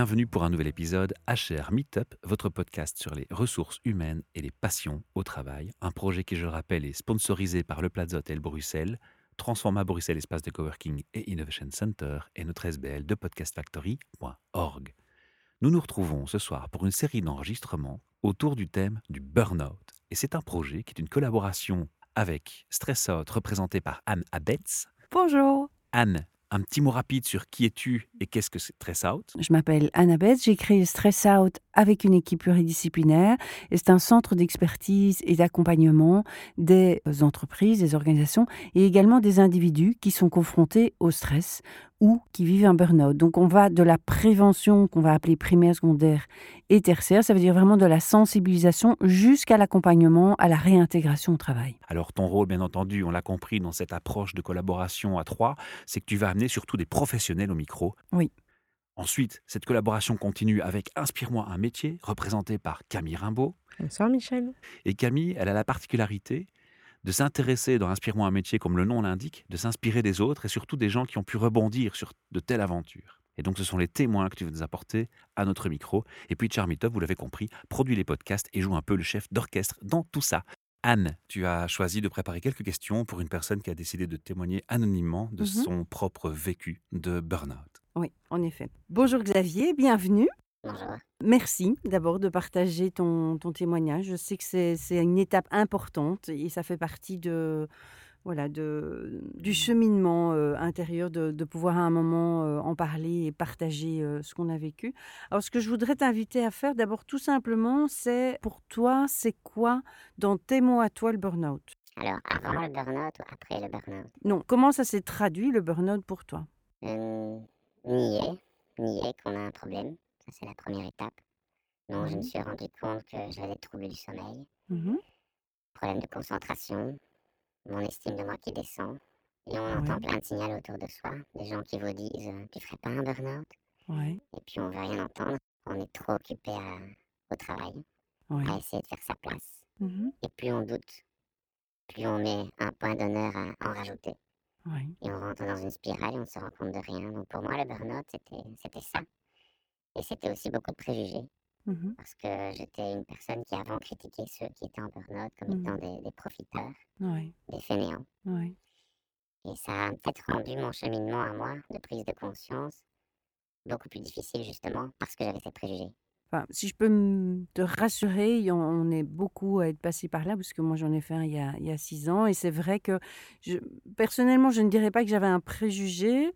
Bienvenue pour un nouvel épisode HR Meetup, votre podcast sur les ressources humaines et les passions au travail. Un projet qui, je le rappelle, est sponsorisé par le Plaza Hotel Bruxelles, Transforma Bruxelles Espace de Coworking et Innovation Center et notre SBL de podcastfactory.org. Nous nous retrouvons ce soir pour une série d'enregistrements autour du thème du burn-out. Et c'est un projet qui est une collaboration avec Stress Out représenté par Anne Abetz. Bonjour. Anne, un petit mot rapide sur qui es-tu et qu'est-ce que c'est Stress Out? Je m'appelle Annabeth, j'ai créé Stress Out avec une équipe pluridisciplinaire et c'est un centre d'expertise et d'accompagnement des entreprises, des organisations et également des individus qui sont confrontés au stress ou qui vivent un burn-out. Donc on va de la prévention qu'on va appeler primaire, secondaire et tertiaire, ça veut dire vraiment de la sensibilisation jusqu'à l'accompagnement, à la réintégration au travail. Alors ton rôle, bien entendu, on l'a compris dans cette approche de collaboration à trois, c'est que tu vas amener surtout des professionnels au micro. Oui. Ensuite, cette collaboration continue avec Inspire-moi un métier, représenté par Camille Rimbaud. Bonsoir Michel. Et Camille, elle a la particularité de s'intéresser dans Inspire-moi un métier, comme le nom l'indique, de s'inspirer des autres et surtout des gens qui ont pu rebondir sur de telles aventures. Et donc, ce sont les témoins que tu veux nous apporter à notre micro. Et puis, Charmitov, vous l'avez compris, produit les podcasts et joue un peu le chef d'orchestre dans tout ça. Anne, tu as choisi de préparer quelques questions pour une personne qui a décidé de témoigner anonymement de Mhm. son propre vécu de burn-out. Oui, en effet. Bonjour Xavier, bienvenue. Bonjour. Merci d'abord de partager ton, ton témoignage. Je sais que c'est c'est une étape importante et ça fait partie de, voilà, de, du cheminement euh, intérieur de, de pouvoir à un moment euh, en parler et partager euh, ce qu'on a vécu. Alors ce que je voudrais t'inviter à faire d'abord tout simplement, c'est pour toi, c'est quoi dans tes mots à toi le burn-out? Alors, avant le burn-out ou après le burn-out? Non, comment ça s'est traduit le burn-out pour toi? Nier, nier qu'on a un problème, ça c'est la première étape. Donc, je me Mhm. suis rendu compte que j'avais des troubles du sommeil, Mhm. problème de concentration, mon estime de moi qui descend. Et on entend plein de signaux autour de soi, des gens qui vous disent euh, Tu ferais pas un burn-out? Ouais, Et puis on veut rien entendre, on est trop occupé à- au travail, ouais. à essayer de faire sa place. Mhm. Et plus on doute, plus on met un point d'honneur à en rajouter. Et on rentre dans une spirale et on ne se rend compte de rien. Donc pour moi, le burn-out, c'était, ça. Et c'était aussi beaucoup de préjugés. Mhm. Parce que j'étais une personne qui avant critiquait ceux qui étaient en burn-out comme Mhm. étant des, des profiteurs, des fainéants. Et ça a peut-être rendu mon cheminement à moi de prise de conscience beaucoup plus difficile justement parce que j'avais ces préjugés. Si je peux te rassurer, on est beaucoup à être passé par là, parce que moi j'en ai fait un il y a, six ans, et c'est vrai que personnellement, je ne dirais pas que j'avais un préjugé,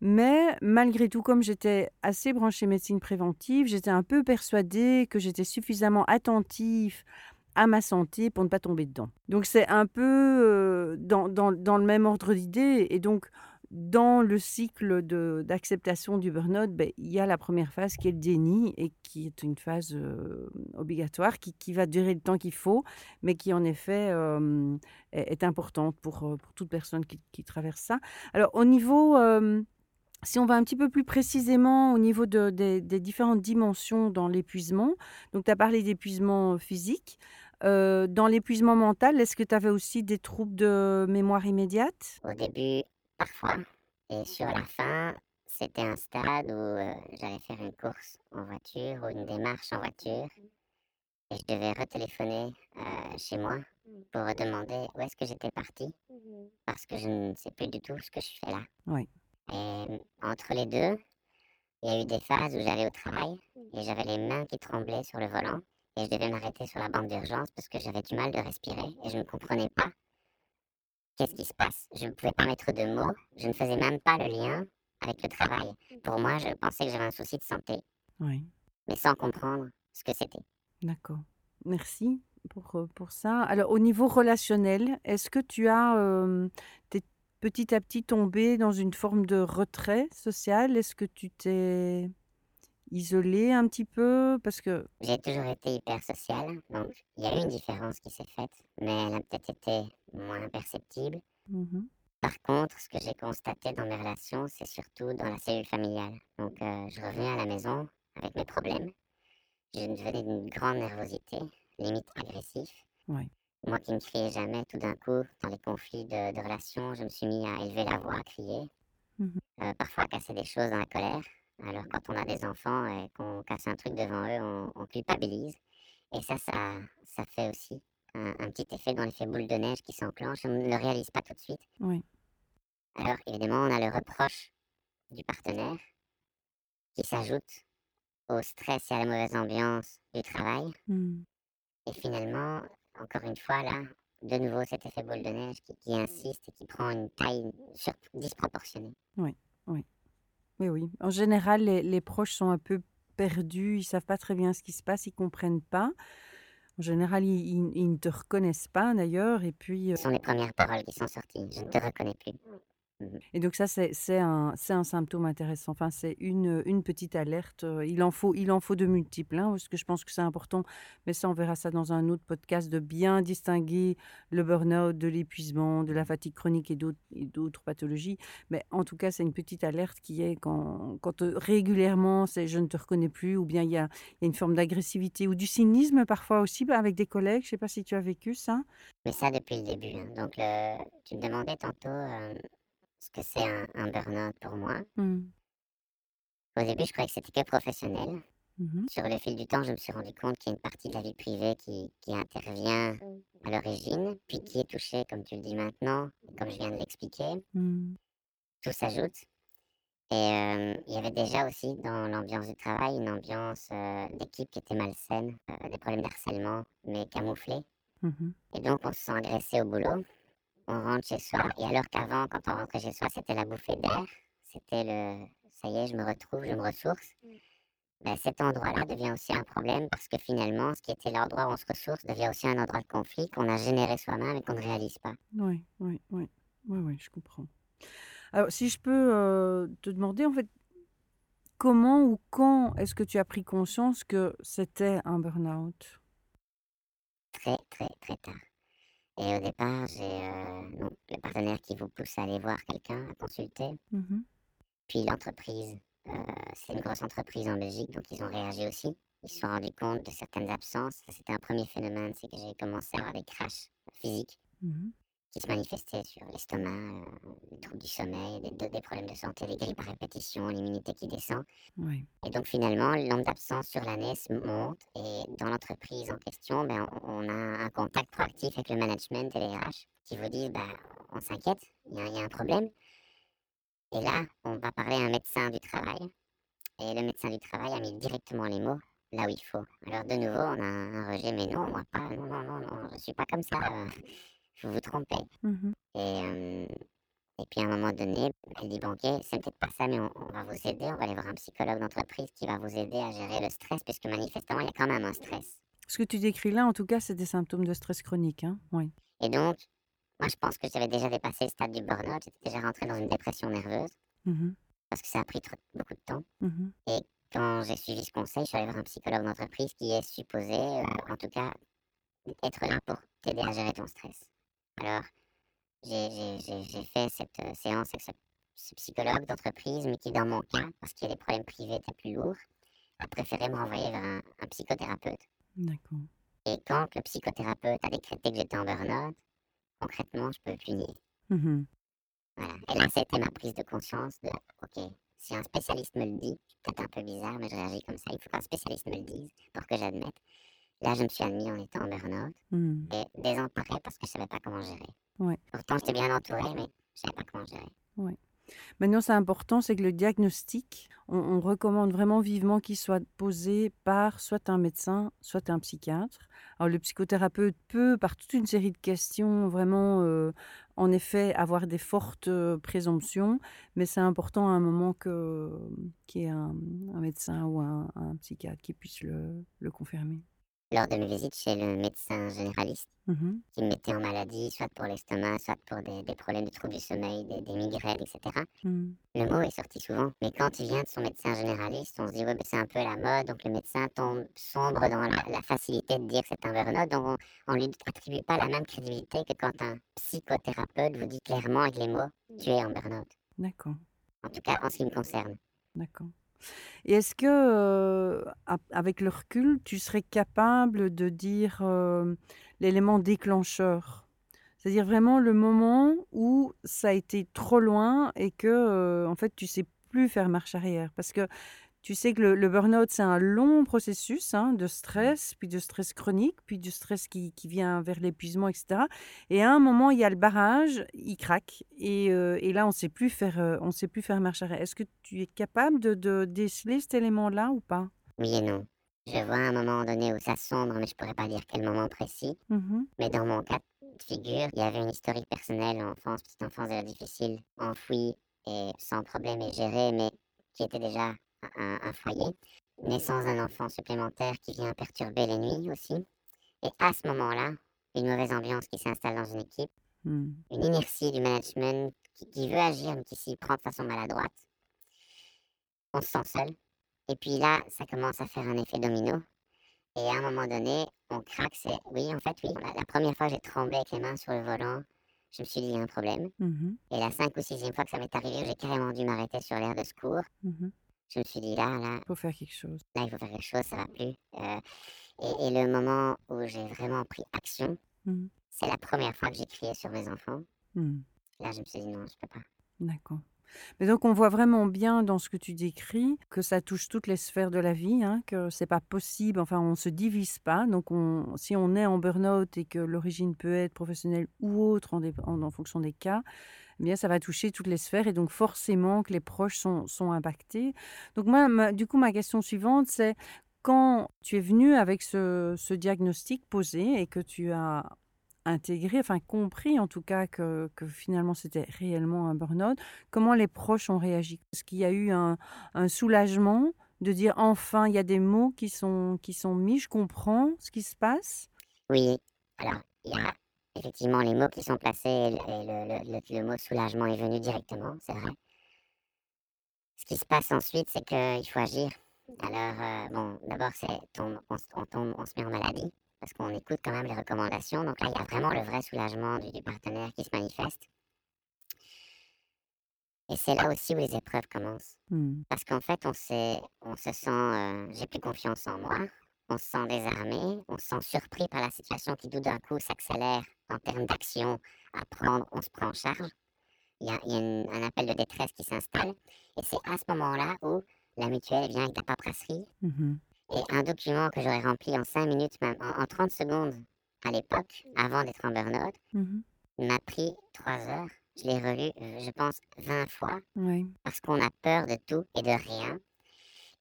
mais malgré tout, comme j'étais assez branchée médecine préventive, j'étais un peu persuadée que j'étais suffisamment attentive à ma santé pour ne pas tomber dedans. Donc c'est un peu dans, dans- dans le même ordre d'idée, et donc dans le cycle d'acceptation du burn-out, ben, il y a la première phase qui est le déni et qui est une phase euh, obligatoire qui, qui va durer le temps qu'il faut, mais qui en effet euh, est, importante pour, euh, pour toute personne qui, qui traverse ça. Alors au niveau, si on va un petit peu plus précisément au niveau de- des- différentes dimensions dans l'épuisement, donc tu as parlé d'épuisement physique. Dans l'épuisement mental, est-ce que tu avais aussi des troubles de mémoire immédiate? Au début, parfois. Et sur la fin, c'était un stade où euh, j'allais faire une course en voiture ou une démarche en voiture. Et je devais retéléphoner euh, chez moi pour demander où est-ce que j'étais partie. Parce que je ne sais plus du tout ce que je fais là. Oui. Et entre les deux, il y a eu des phases où j'allais au travail et j'avais les mains qui tremblaient sur le volant. Et je devais m'arrêter sur la bande d'urgence parce que j'avais du mal de respirer et je ne comprenais pas qu'est-ce qui se passe? Je ne pouvais pas mettre de mots, je ne faisais même pas le lien avec le travail. Pour moi, je pensais que j'avais un souci de santé, Oui. mais sans comprendre ce que c'était. D'accord. Merci pour, euh, pour ça. Alors, au niveau relationnel, est-ce que tu as euh, t'es petit à petit tombé dans une forme de retrait social? Est-ce que tu t'es isolé un petit peu? Parce que, J'ai toujours été hyper sociale, donc il y a eu une différence qui s'est faite, mais elle a peut-être été moins perceptible. Mhm. Par contre, ce que j'ai constaté dans mes relations, c'est surtout dans la cellule familiale. Donc, euh, je revenais à la maison avec mes problèmes. Je devenais d'une grande nervosité, limite agressif. Moi qui ne criais jamais, tout d'un coup, dans les conflits de, de relations, je me suis mis à élever la voix, à crier, Mhm. euh, parfois à casser des choses dans la colère. Alors quand on a des enfants et qu'on casse un truc devant eux, on, on culpabilise. Et ça, ça, ça fait aussi un, un petit effet dans l'effet boule de neige qui s'enclenche. On ne le réalise pas tout de suite. Oui. Alors évidemment, on a le reproche du partenaire qui s'ajoute au stress et à la mauvaise ambiance du travail. Mmh. Et finalement, encore une fois, là, de nouveau, cet effet boule de neige qui, qui insiste et qui prend une taille disproportionnée. Oui, oui. Oui, oui. En général, les, les proches sont un peu perdus, ils savent pas très bien ce qui se passe, ils comprennent pas. En général, ils, ils- ils ne te reconnaissent pas d'ailleurs, et puis euh, Ce sont les premières paroles qui sont sorties. Je ne te reconnais plus. Et donc ça c'est un un symptôme intéressant. Enfin, c'est une une petite alerte. Il en faut il en faut de multiples, hein, parce que je pense que c'est important. Mais ça, on verra ça dans un autre podcast de bien distinguer le burn-out de l'épuisement, de la fatigue chronique et d'autres pathologies. Mais en tout cas, c'est une petite alerte qui est quand, quand régulièrement c'est je ne te reconnais plus, ou bien il y a, il y a une forme d'agressivité ou du cynisme parfois aussi bah, avec des collègues. Je sais pas si tu as vécu ça. Mais ça depuis le début. hein. Donc, le- tu me demandais tantôt euh, ce que c'est un, un burn-out pour moi. Hmm. Au début, je croyais que c'était que professionnel. Mhm. Sur le fil du temps, je me suis rendu compte qu'il y a une partie de la vie privée qui, qui intervient à l'origine, puis qui est touchée, comme tu le dis maintenant, comme je viens de l'expliquer. Tout s'ajoute. Et euh, il y avait déjà aussi dans l'ambiance du travail une ambiance euh, d'équipe qui était malsaine, euh, des problèmes d'harcèlement, mais camouflés. Et donc, on se sent agressé au boulot. On rentre chez soi. Et alors qu'avant, quand on rentrait chez soi, c'était la bouffée d'air. C'était le ça y est, je me retrouve, je me ressource. Ben, cet endroit-là devient aussi un problème parce que finalement, ce qui était l'endroit où on se ressource devient aussi un endroit de conflit qu'on a généré soi-même et qu'on ne réalise pas. Oui, oui, oui, oui, oui, je comprends. Alors, si je peux euh, te demander, en fait, comment ou quand est-ce que tu as pris conscience que c'était un burn-out? Très, très, très tard. Et au départ, j'ai euh, le partenaire qui vous pousse à aller voir quelqu'un, à consulter. Mhm. Puis l'entreprise, euh, c'est une grosse entreprise en Belgique, donc ils ont réagi aussi. Ils se sont rendus compte de certaines absences. C'était un premier phénomène, c'est que j'ai commencé à avoir des crashs physiques Mhm. Qui se manifestaient sur l'estomac, euh, les troubles du sommeil, des, problèmes de santé, des grippes à répétition, l'immunité qui descend. Oui. Et donc finalement, le nombre d'absences sur l'année monte et dans l'entreprise en question, ben, on, a un contact proactif avec le management et les RH qui vous disent, ben, on s'inquiète, il y, a- il y a un problème. Et là, on va parler à un médecin du travail. Et le médecin du travail a mis directement les mots là où il faut. Alors de nouveau, on a un, rejet, mais non, moi pas, non, non, non, non, je suis pas comme ça, euh, vous vous trompez. Et, euh, et puis à un moment donné, elle dit, bon ok, c'est peut-être pas ça, mais on, on va vous aider, on va aller voir un psychologue d'entreprise qui va vous aider à gérer le stress, puisque manifestement, il y a quand même un stress. Ce que tu décris là, en tout cas, c'est des symptômes de stress chronique, hein? Oui. Et donc, moi je pense que j'avais déjà dépassé le stade du burn-out, j'étais déjà rentré dans une dépression nerveuse, Mhm. parce que ça a pris trop- beaucoup de temps. Mhm. Quand j'ai suivi ce conseil, je suis allé voir un psychologue d'entreprise qui est supposé, euh, en tout cas, être là pour t'aider à gérer ton stress. Alors, j'ai- fait cette euh, séance avec ce, ce psychologue d'entreprise, mais qui, dans mon cas, parce qu'il y a des problèmes privés étaient plus lourds, a préféré me renvoyer vers un, un psychothérapeute. D'accord. Et quand le psychothérapeute a décrété que j'étais en burn-out, concrètement, je peux plus nier. Mhm. Voilà. Et là, c'était ma prise de conscience de, OK, si un spécialiste me le dit, c'est peut-être un peu bizarre, mais je réagis comme ça, il faut qu'un spécialiste me le dise pour que j'admette. Là, je me suis admis en étant en burn-out Mhm. et désemparé parce que je savais pas comment gérer. Ouais. Pourtant, j'étais bien entouré, mais je savais pas comment gérer. Maintenant, c'est important, c'est que le diagnostic, on, on recommande vraiment vivement qu'il soit posé par soit un médecin, soit un psychiatre. Alors, le psychothérapeute peut, par toute une série de questions, vraiment, euh, en effet, avoir des fortes euh, présomptions, mais c'est important à un moment que qu'il y ait un, un médecin ou un, un psychiatre qui puisse le, le confirmer. Lors de mes visites chez le médecin généraliste, Mhm. qui me mettait en maladie, soit pour l'estomac, soit pour des, des problèmes de troubles du sommeil, des, des migraines, etc., Mhm. le mot est sorti souvent. Mais quand il vient de son médecin généraliste, on se dit, ouais, ben, c'est un peu la mode, donc le médecin tombe sombre dans la, la facilité de dire que c'est un burn-out, donc on, on lui attribue pas la même crédibilité que quand un psychothérapeute vous dit clairement avec les mots, tu es en burn-out. D'accord. En tout cas, en ce qui me concerne. D'accord. Et est-ce que, euh, avec le recul, tu serais capable de dire euh, l'élément déclencheur? C'est-à-dire vraiment le moment où ça a été trop loin et que, euh, en fait, tu sais plus faire marche arrière parce que tu sais que le, le burn-out, c'est un long processus hein, de stress, puis de stress chronique, puis du stress qui, qui vient vers l'épuisement, etc. Et à un moment, il y a le barrage, il craque, et, euh, et là, on ne sait plus faire, euh, on sait plus faire marche arrière. Est-ce que tu es capable de, de déceler cet élément-là ou pas? Oui et non. Je vois un moment donné où ça sombre, mais je pourrais pas dire quel moment précis. Mhm. Mais dans mon cas de figure, il y avait une historique personnelle, enfance, petite enfance déjà difficile, enfouie et sans problème et gérée, mais qui était déjà un, un foyer. Naissance d'un enfant supplémentaire qui vient perturber les nuits aussi. Et à ce moment-là, une mauvaise ambiance qui s'installe dans une équipe, Hmm. une inertie du management qui, qui veut agir mais qui s'y prend de façon maladroite. On se sent seul. Et puis là, ça commence à faire un effet domino. Et à un moment donné, on craque. C'est oui, en fait, oui. La, la première fois, j'ai tremblé avec les mains sur le volant. Je me suis dit, il y a un problème. Mhm. Et la cinq ou sixième fois que ça m'est arrivé, j'ai carrément dû m'arrêter sur l'air de secours. Mhm. Je me suis dit, là, là, faut faire quelque chose. là, il faut faire quelque chose, ça va plus. Euh, et, et le moment où j'ai vraiment pris action, Mhm. c'est la première fois que j'ai crié sur mes enfants. Hmm. Là, je me suis dit, non, je peux pas. D'accord. Mais donc on voit vraiment bien dans ce que tu décris que ça touche toutes les sphères de la vie, hein, que c'est pas possible, enfin on se divise pas. Donc on, si on est en burn-out et que l'origine peut être professionnelle ou autre en, en fonction des cas, bien ça va toucher toutes les sphères et donc forcément que les proches sont, impactés. Donc moi, ma- du coup, ma question suivante, c'est quand tu es venu avec ce, diagnostic posé et que tu as intégré, enfin compris en tout cas que, finalement c'était réellement un burn-out, comment les proches ont réagi? Est-ce qu'il y a eu un, un soulagement de dire enfin il y a des mots qui sont, qui sont mis, je comprends ce qui se passe? Oui, alors, il y a effectivement les mots qui sont placés et le, et le- le- le- le mot soulagement est venu directement, c'est vrai. Ce qui se passe ensuite, c'est qu'il faut agir. Alors, euh, bon, d'abord, on, on tombe, on se met en maladie parce qu'on écoute quand même les recommandations. Donc là, il y a vraiment le vrai soulagement du, du partenaire qui se manifeste. Et c'est là aussi où les épreuves commencent. Hmm. Parce qu'en fait, on, on se sent, euh, j'ai plus confiance en moi, on se sent désarmé, on se sent surpris par la situation qui tout d'un coup s'accélère en termes d'action à prendre, on se prend en charge. Il y a, il y a une- un appel de détresse qui s'installe. Et c'est à ce moment-là où la mutuelle vient avec la paperasserie Mhm. et un document que j'aurais rempli en 5 minutes, même en, en 30 secondes à l'époque, avant d'être en burn-out, Mhm. m'a pris 3 heures. Je l'ai relu, euh, je pense, 20 fois Oui. parce qu'on a peur de tout et de rien.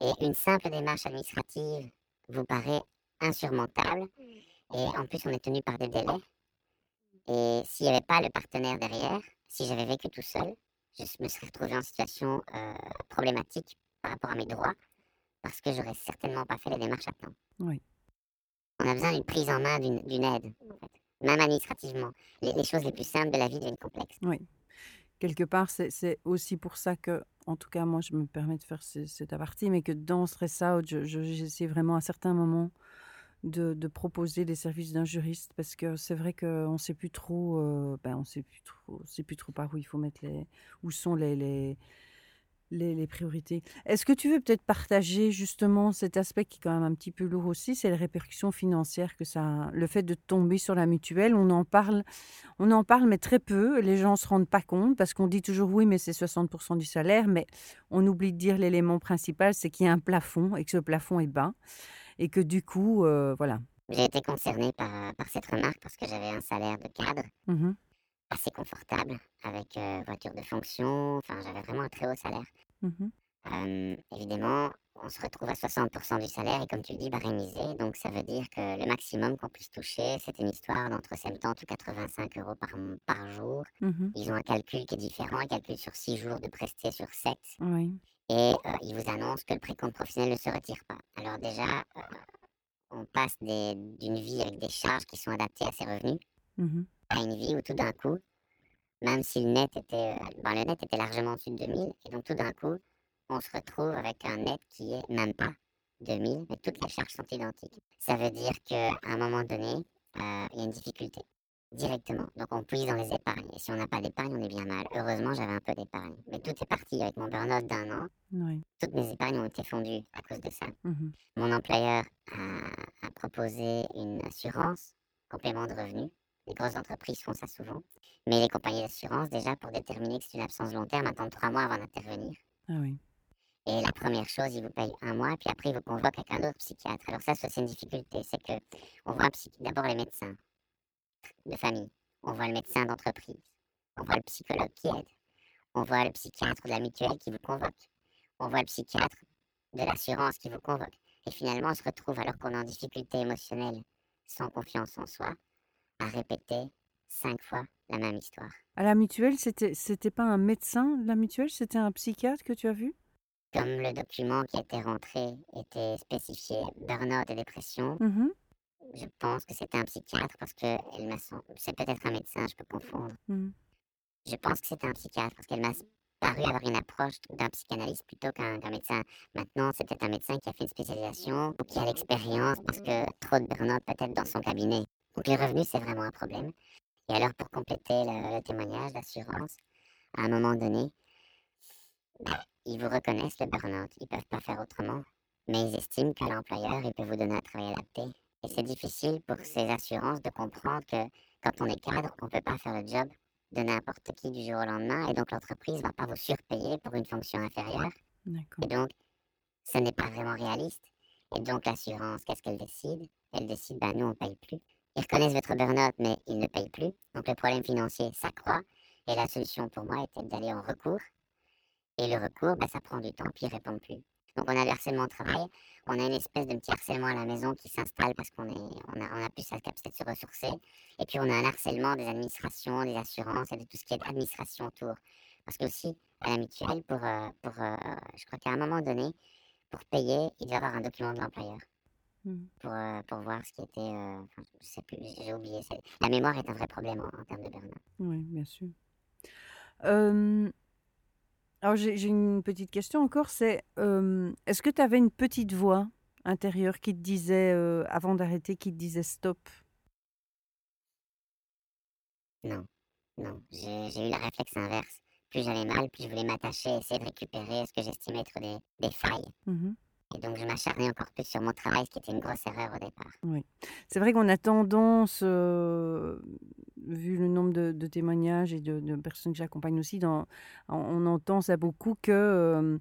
Et une simple démarche administrative vous paraît insurmontable. Et en plus, on est tenu par des délais. Et s'il n'y avait pas le partenaire derrière, si j'avais vécu tout seul, je me serais retrouvé en situation euh, problématique par rapport à mes droits, parce que j'aurais certainement pas fait les démarches à temps. Oui. On a besoin d'une prise en main, d'une aide, en fait. même administrativement. Les, les choses les plus simples de la vie deviennent complexes. Oui. Quelque part, c'est aussi pour ça que, en tout cas, moi, je me permets de faire ce- cet aparté, mais que dans Stress Out, je- je- j'essaie vraiment à certains moments de, proposer des services d'un juriste parce que c'est vrai qu'on ne sait plus trop, euh, ben, on sait plus trop, on sait plus trop par où il faut mettre les, où sont les, les, les, les priorités. Est-ce que tu veux peut-être partager justement cet aspect qui est quand même un petit peu lourd aussi, c'est les répercussions financières que ça, le fait de tomber sur la mutuelle, on en parle, on en parle mais très peu, les gens se rendent pas compte parce qu'on dit toujours oui mais c'est 60% du salaire, mais on oublie de dire l'élément principal, c'est qu'il y a un plafond et que ce plafond est bas et que du coup, euh, voilà. J'ai été concernée par, par cette remarque parce que j'avais un salaire de cadre Mhm. assez confortable, avec euh, voiture de fonction, enfin j'avais vraiment un très haut salaire. Euh, évidemment, on se retrouve à 60% du salaire et comme tu dis, barémisé, donc ça veut dire que le maximum qu'on puisse toucher, c'est une histoire d'entre 70 ou 85 euros par, jour. Mhm. Ils ont un calcul qui est différent, ils calculent sur 6 jours de presté sur 7 Oui. Et euh, ils vous annoncent que le précompte professionnel ne se retire pas. Alors déjà, euh, on passe d'une vie avec des charges qui sont adaptées à ses revenus Mhm. à une vie où tout d'un coup, même si le net était, euh, ben, le net était largement au-dessus de 2000, et donc tout d'un coup, on se retrouve avec un net qui est même pas 2000, mais toutes les charges sont identiques. Ça veut dire qu'à un moment donné, euh, il y a une difficulté directement. Donc on puise dans les épargnes. Et si on n'a pas d'épargne, on est bien mal. Heureusement, j'avais un peu d'épargne. Mais tout est parti avec mon burn-out d'un an. Oui. Toutes mes épargnes ont été fondues à cause de ça. Mhm. Mon employeur a, a proposé une assurance, complément de revenu. Les grosses entreprises font ça souvent. Mais les compagnies d'assurance, déjà, pour déterminer que c'est une absence long terme, attendent trois mois avant d'intervenir. Ah oui. Et la première chose, il vous paye un mois, puis après, il vous convoque avec un autre psychiatre. Alors ça, c'est une difficulté. C'est que on voit d'abord les médecins de famille, on voit le médecin d'entreprise, on voit le psychologue qui aide, on voit le psychiatre de la mutuelle qui vous convoque, on voit le psychiatre de l'assurance qui vous convoque. Et finalement, on se retrouve, alors qu'on est en difficulté émotionnelle, sans confiance en soi, à répéter cinq fois la même histoire. À la mutuelle, c'était c'était pas un médecin de la mutuelle, c'était un psychiatre que tu as vu? Comme le document qui était rentré était spécifié burn-out et dépression, Mmh je pense que c'était un psychiatre parce que elle m'a c'est peut-être un médecin, je peux confondre. Mmh. Je pense que c'était un psychiatre parce qu'elle m'a paru avoir une approche d'un psychanalyste plutôt qu'un médecin. Maintenant, c'est peut-être un médecin qui a fait une spécialisation ou qui a l'expérience parce que trop de burn-out peut-être dans son cabinet. Donc les revenus, c'est vraiment un problème. Et alors, pour compléter le, le témoignage d'assurance, à un moment donné, ben, ils vous reconnaissent le burn-out. Ils peuvent pas faire autrement. Mais ils estiment que l'employeur, il peut vous donner un travail adapté. Et c'est difficile pour ces assurances de comprendre que quand on est cadre, on peut pas faire le job de n'importe qui du jour au lendemain. Et donc, l'entreprise va pas vous surpayer pour une fonction inférieure. Et donc, ce n'est pas vraiment réaliste. Et donc, l'assurance, qu'est-ce qu'elle décide? Elle décide, ben nous, on ne paye plus. Ils reconnaissent votre burn-out, mais ils ne payent plus. Donc, le problème financier s'accroît. Et la solution pour moi était d'aller en recours. Et le recours, ben, ça prend du temps, puis ils répondent plus. Donc, on a le harcèlement au travail. On a une espèce de petit harcèlement à la maison qui s'installe parce qu'on est, on a, on a plus sa capacité de se ressourcer. Et puis, on a un harcèlement des administrations, des assurances et de tout ce qui est administration autour. Parce que aussi, à la mutuelle, pour, euh, pour euh, je crois qu'à un moment donné, pour payer, il doit avoir un document de l'employeur Mmh. pour, euh, pour voir ce qui était. euh, enfin, je sais plus, j'ai oublié. La mémoire est un vrai problème en, en termes de burn-out. Oui, bien sûr. Alors j'ai j'ai une petite question encore, c'est, hem, est-ce que tu avais une petite voix intérieure qui te disait, heu, avant d'arrêter, qui te disait: «Stop»? Non, non, j'ai j'ai eu le réflexe inverse. Plus j'avais mal, plus je voulais m'attacher, essayer de récupérer ce que j'estimais être des, des failles. Mmh Et donc, je m'acharnais encore plus sur mon travail, ce qui était une grosse erreur au départ. Oui. C'est vrai qu'on a tendance, heu, vu le nombre de de témoignages et de de personnes que j'accompagne aussi dans on entend ça beaucoup que, hem,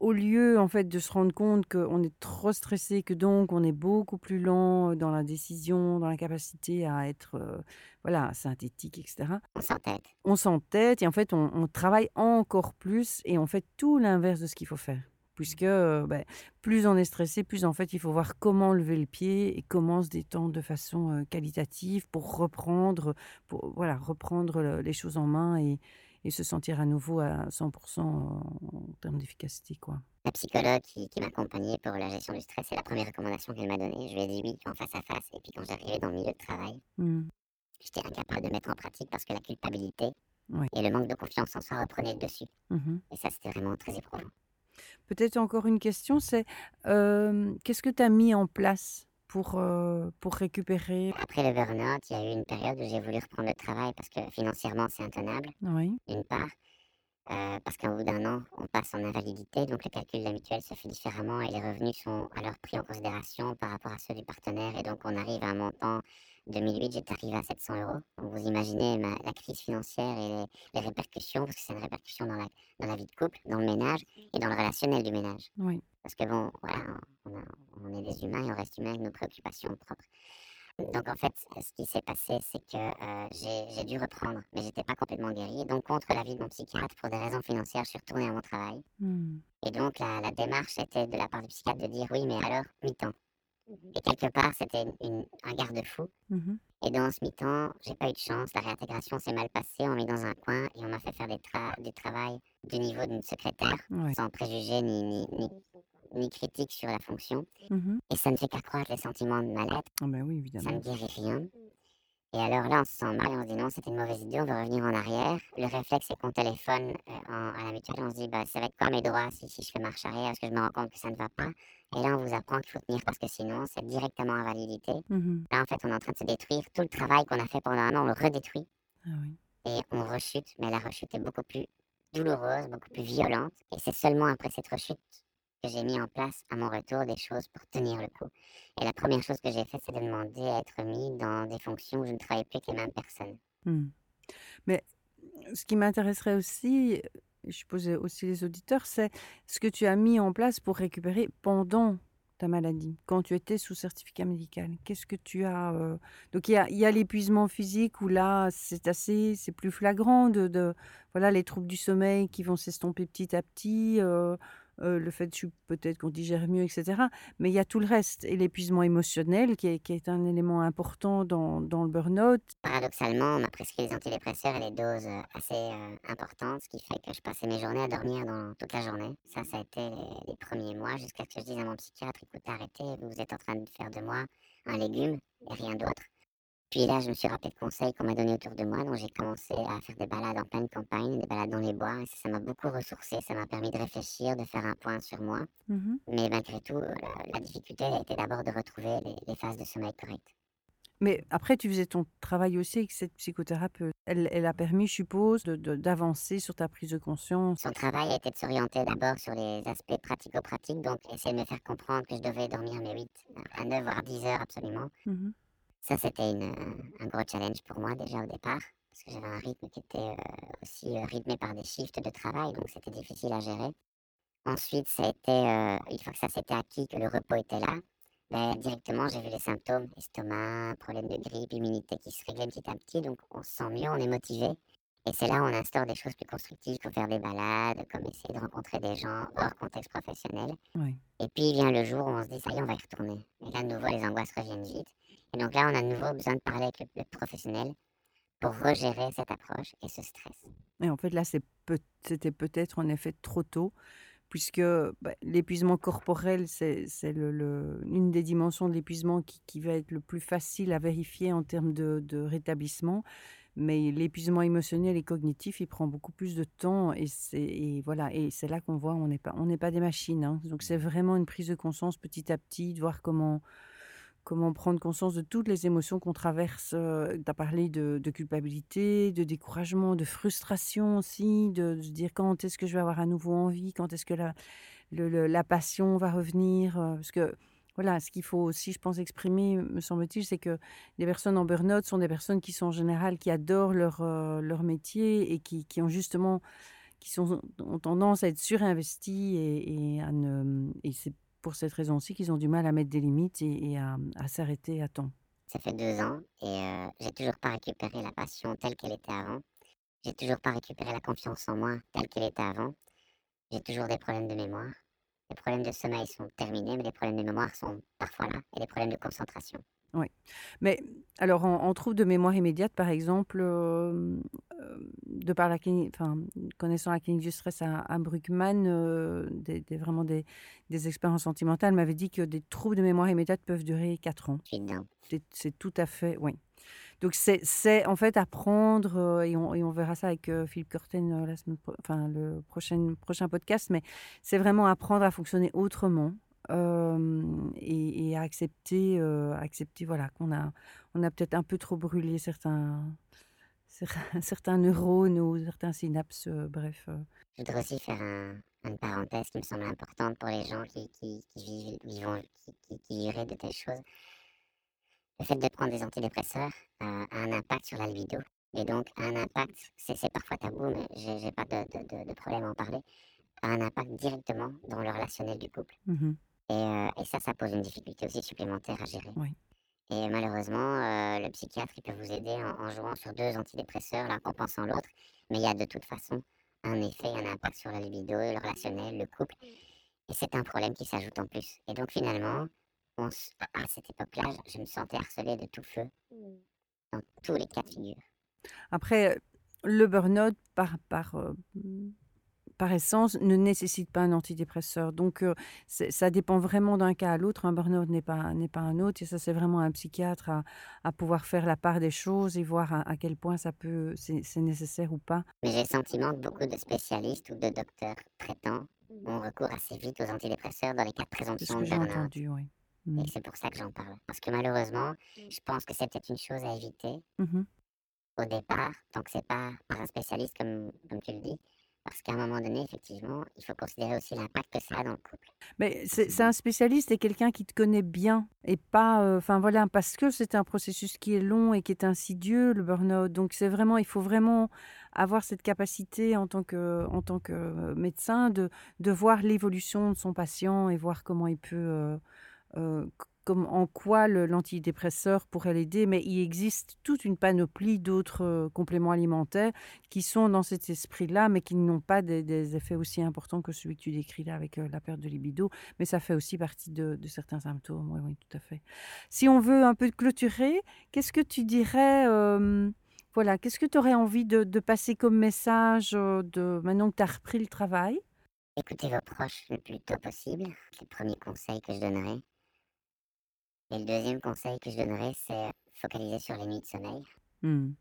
au lieu, en fait, de se rendre compte qu'on est trop stressé, que donc on est beaucoup plus lent dans la décision, dans la capacité à être, heu, voilà, synthétique et cetera. On s'entête. On s'entête et en fait, on on travaille encore plus et on fait tout l'inverse de ce qu'il faut faire. Puisque, heu, beh, plus on est stressé, plus en fait, il faut voir comment lever le pied et comment se détendre de façon, heu, qualitative pour reprendre, pour voilà, reprendre le les choses en main et et se sentir à nouveau à 100 en en termes d'efficacité, quoi. La psychologue qui, qui m'accompagnait pour la gestion du stress, c'est la première recommandation qu'elle m'a donnée. Je lui ai dit oui en face à face. Et puis, quand j'arrivais dans le milieu de travail, Mmh. j'étais incapable de mettre en pratique parce que la culpabilité Oui. et le manque de confiance en soi reprenaient le dessus. Mmh Et ça, c'était vraiment très éprouvant. Peut-être encore une question, c'est, qu'est-ce que tu as mis en place pour, pour récupérer? Après le burn-out, il y a eu une période où j'ai voulu reprendre le travail parce que financièrement, c'est intenable, Oui. d'une part. Euh, parce qu'au bout d'un an, on passe en invalidité, donc le calcul de la mutuelle se fait différemment et les revenus sont alors pris en considération par rapport à ceux du partenaire. Et donc, on arrive à un montant. 2008, j'étais arrivé à 700 euros. Donc, vous imaginez ma- la crise financière et les, les répercussions, parce que c'est une répercussion dans la, dans la vie de couple, dans le ménage et dans le relationnel du ménage. Oui. Parce que bon, voilà, on, a- on est des humains et on reste humains avec nos préoccupations propres. Donc en fait, ce qui s'est passé, c'est que euh, j'ai j'ai dû reprendre, mais j'étais pas complètement guéri. Donc contre l'avis de mon psychiatre, pour des raisons financières, je suis retourné à mon travail. Mmh. Et donc la, la démarche était de la part du psychiatre de dire oui, mais alors mi-temps. Et quelque part, c'était un garde-fou. Mmh Et dans ce mi-temps, j'ai pas eu de chance. La réintégration s'est mal passée. On m'a mis dans un coin et on m'a fait faire des tra- du travail du niveau d'une secrétaire, Ouais. sans préjugés ni, ni, ni, ni critique sur la fonction. Mmh Et ça ne fait qu'accroître les sentiments de mal-être. Ah oui, Ça ne guérit rien. Et alors là, on se sent mal et on se dit non, c'était une mauvaise idée, on veut revenir en arrière. Le réflexe, c'est qu'on téléphone euh, en- à la mutuelle, on se dit, bah, ça va être quoi mes droits si, si je fais marche arrière, est-ce que je me rends compte que ça ne va pas? Et là, on vous apprend qu'il faut tenir parce que sinon, c'est directement invalidité. Mmh Là, en fait, on est en train de se détruire. Tout le travail qu'on a fait pendant un an, on le redétruit Ah oui. et on rechute. Mais la rechute est beaucoup plus douloureuse, beaucoup plus violente. Et c'est seulement après cette rechute que j'ai mis en place à mon retour des choses pour tenir le coup. Et la première chose que j'ai faite, c'est de demander à être mis dans des fonctions où je ne travaille plus avec les mêmes personnes. Mmh. Mais ce qui m'intéresserait aussi, je posais aussi les auditeurs, c'est ce que tu as mis en place pour récupérer pendant ta maladie, quand tu étais sous certificat médical. Qu'est-ce que tu as euh, Donc il y a, il y a l'épuisement physique où là c'est assez, c'est plus flagrant de, de- voilà les troubles du sommeil qui vont s'estomper petit à petit. euh, euh, le fait peut-être qu'on digère mieux, etc. Mais il y a tout le reste. Et l'épuisement émotionnel, qui est, qui est un élément important dans, dans le burn-out. Paradoxalement, on m'a prescrit des antidépresseurs et des doses euh, assez euh, importantes, ce qui fait que je passais mes journées à dormir dans toute la journée. Ça, ça a été les, les premiers mois, jusqu'à ce que je dise à mon psychiatre, écoutez, arrêtez, vous êtes en train de faire de moi un légume et rien d'autre. Puis là, je me suis rappelé de conseils qu'on m'a donnés autour de moi, donc j'ai commencé à faire des balades en pleine campagne, des balades dans les bois, et ça m'a beaucoup ressourcé, ça m'a permis de réfléchir, de faire un point sur moi. Mhm. Mais malgré tout, euh, la, la difficulté a été d'abord de retrouver les, les phases de sommeil correctes. Mais après, tu faisais ton travail aussi avec cette psychothérapeute. Elle, elle a permis, je suppose, d'avancer sur ta prise de conscience. Son travail a été de s'orienter d'abord sur les aspects pratico-pratiques, donc essayer de me faire comprendre que je devais dormir mes 8 à 9 voire 10 heures absolument. Mhm. Ça, c'était un gros challenge pour moi déjà au départ, parce que j'avais un rythme qui était euh, aussi euh, rythmé par des shifts de travail, donc c'était difficile à gérer. Ensuite, ça a été, euh, une fois que ça s'était acquis, que le repos était là, ben, directement j'ai vu les symptômes, estomac, problème de grippe, immunité qui se réglait petit à petit, donc on se sent mieux, on est motivé. Et c'est là où on instaure des choses plus constructives, comme faire des balades, comme essayer de rencontrer des gens hors contexte professionnel. Oui. Et puis vient le jour où on se dit, ça y est, on va y retourner. Et là, de nouveau, les angoisses reviennent vite. Et donc là, on a de nouveau besoin de parler avec le, professionnel pour regérer cette approche et ce stress. Et en fait, là, c'était peut-être en effet trop tôt, puisque bah, l'épuisement corporel, c'est une des dimensions de l'épuisement qui, va être le plus facile à vérifier en termes de, rétablissement. Mais l'épuisement émotionnel et cognitif, il prend beaucoup plus de temps. Et c'est voilà, là qu'on voit, on n'est pas, on n'est pas des machines. hein. Donc c'est vraiment une prise de conscience petit à petit, de voir comment, comment prendre conscience de toutes les émotions qu'on traverse. tu as parlé de, culpabilité, de découragement, de frustration aussi, de, de dire quand est-ce que je vais avoir à nouveau envie, quand est-ce que la, la passion va revenir. euh, parce que voilà, ce qu'il faut aussi, je pense, exprimer, me semble-t-il, c'est que les personnes en burn-out sont des personnes qui sont en général, qui adorent leur, euh, leur métier et qui, qui ont justement, qui sont, ont tendance à être surinvesties et, et, à ne- pour cette raison aussi qu'ils ont du mal à mettre des limites et, à s'arrêter à temps. Ça fait deux ans et euh, j'ai toujours pas récupéré la passion telle qu'elle était avant. J'ai toujours pas récupéré la confiance en moi telle qu'elle était avant. J'ai toujours des problèmes de mémoire. Les problèmes de sommeil sont terminés, mais les problèmes de mémoire sont parfois là et les problèmes de concentration. Mais alors, on, on trouve de mémoire immédiate, par exemple, euh, euh, de par la clinique, enfin, connaissant la clinique du stress à, à Bruckmann, euh, des, des- vraiment des, des expériences sentimentales, m'avait dit que des troubles de mémoire immédiate peuvent durer 4 ans. C'est tout à fait, oui. Donc, c'est en fait apprendre, et, on, et on verra ça avec Philippe Corten euh, la semaine, enfin, le prochain, prochain podcast, mais c'est vraiment apprendre à fonctionner autrement euh, et, et à accepter, euh, accepter voilà, qu'on a, on a peut-être un peu trop brûlé certains, cer- certains neurones ou certains synapses, euh, bref. Je voudrais aussi faire un- une parenthèse qui me semble importante pour les gens qui, qui, qui vivent, qui, qui, vivraient de telles choses. Le fait de prendre des antidépresseurs a un impact sur la libido. Et donc, un impact, c'est parfois tabou, mais j'ai pas de, de, de- de problème à en parler, a un impact directement dans le relationnel du couple. Mhm. Et, euh, et ça, ça pose une difficulté aussi supplémentaire à gérer. Oui. Et malheureusement, euh, le psychiatre, il peut vous aider en, en jouant sur deux antidépresseurs, l'un compensant l'autre. Mais il y a de toute façon un effet, un impact sur la libido, le relationnel, le couple. Et c'est un problème qui s'ajoute en plus. Et donc finalement, on s- à cette époque-là, je me sentais harcelée de tout feu dans tous les cas de figure. Après, le burn-out, par, par, euh, par essence, ne nécessite pas un antidépresseur. Donc, euh, ça dépend vraiment d'un cas à l'autre. Un burn-out n'est pas, n'est pas un autre. Et ça, c'est vraiment un psychiatre à, à pouvoir faire la part des choses et voir à, à quel point ça peut, c'est, nécessaire ou pas. Mais j'ai le sentiment que beaucoup de spécialistes ou de docteurs traitants ont recours assez vite aux antidépresseurs dans les cas de présomption de burn-out. entendu, oui. Mm. Et c'est pour ça que j'en parle. Parce que malheureusement, je pense que c'est peut-être une chose à éviter Mhm. au départ, tant que c'est pas par un spécialiste comme, comme tu le dis, Parce qu'à un moment donné, effectivement, il faut considérer aussi l'impact que ça a dans le couple. Mais c'est un spécialiste et quelqu'un qui te connaît bien et pas, euh, enfin voilà, parce que c'est un processus qui est long et qui est insidieux, le burn-out. Donc c'est vraiment, il faut vraiment avoir cette capacité en tant que, en tant que euh, médecin de, de voir l'évolution de son patient et voir comment il peut, euh, euh, comme, en quoi l'antidépresseur pourrait l'aider. Mais il existe toute une panoplie d'autres euh, compléments alimentaires qui sont dans cet esprit-là, mais qui n'ont pas des, effets aussi importants que celui que tu décris là avec euh, la perte de libido. Mais ça fait aussi partie de, certains symptômes. Oui, oui, tout à fait. Si on veut un peu clôturer, qu'est-ce que tu dirais euh, voilà, qu'est-ce que tu aurais envie de, passer comme message de maintenant que tu as repris le travail? Écoutez vos proches le plus tôt possible. C'est le premier conseil que je donnerais. Et le deuxième conseil que je donnerais, c'est focaliser sur les nuits de sommeil. Hmm.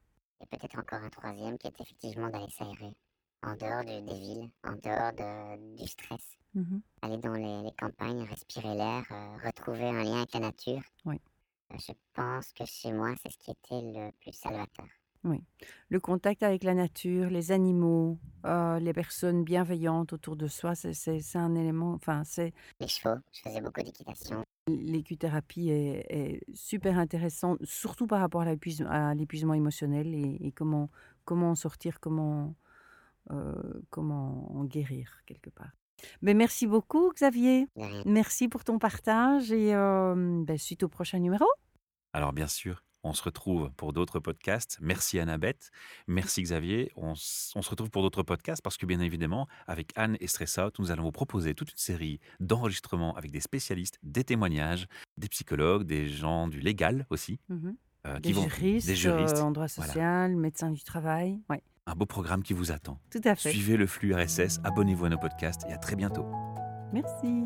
Et peut-être encore un troisième qui est effectivement d'aller s'aérer. En dehors de- des villes, en dehors de- du stress. Mhm. Aller dans les, les campagnes, respirer l'air, euh, retrouver un lien avec la nature. Oui. Euh, je pense que chez moi, c'est ce qui était le plus salvateur. Le contact avec la nature, les animaux, euh, les personnes bienveillantes autour de soi, c'est un élément, enfin, c'est Les chevaux, je faisais beaucoup d'équitation. L'équithérapie est, est super intéressante, surtout par rapport à l'épuisement émotionnel et, et comment, comment en sortir, comment, euh, comment en guérir quelque part. Mais merci beaucoup, Xavier. Merci pour ton partage et euh, ben, suite au prochain numéro. Alors bien sûr, on se retrouve pour d'autres podcasts. Merci Annabeth, merci Xavier. On, se retrouve pour d'autres podcasts parce que bien évidemment, avec Anne et Stress Out, nous allons vous proposer toute une série d'enregistrements avec des spécialistes, des témoignages, des psychologues, des gens du légal aussi. Mhm. euh, Des qui vont, juristes, des juristes. euh, en droit Voilà. social, médecins du travail. Un beau programme qui vous attend. tout à fait. Suivez le flux RSS, abonnez-vous à nos podcasts et à très bientôt. Merci.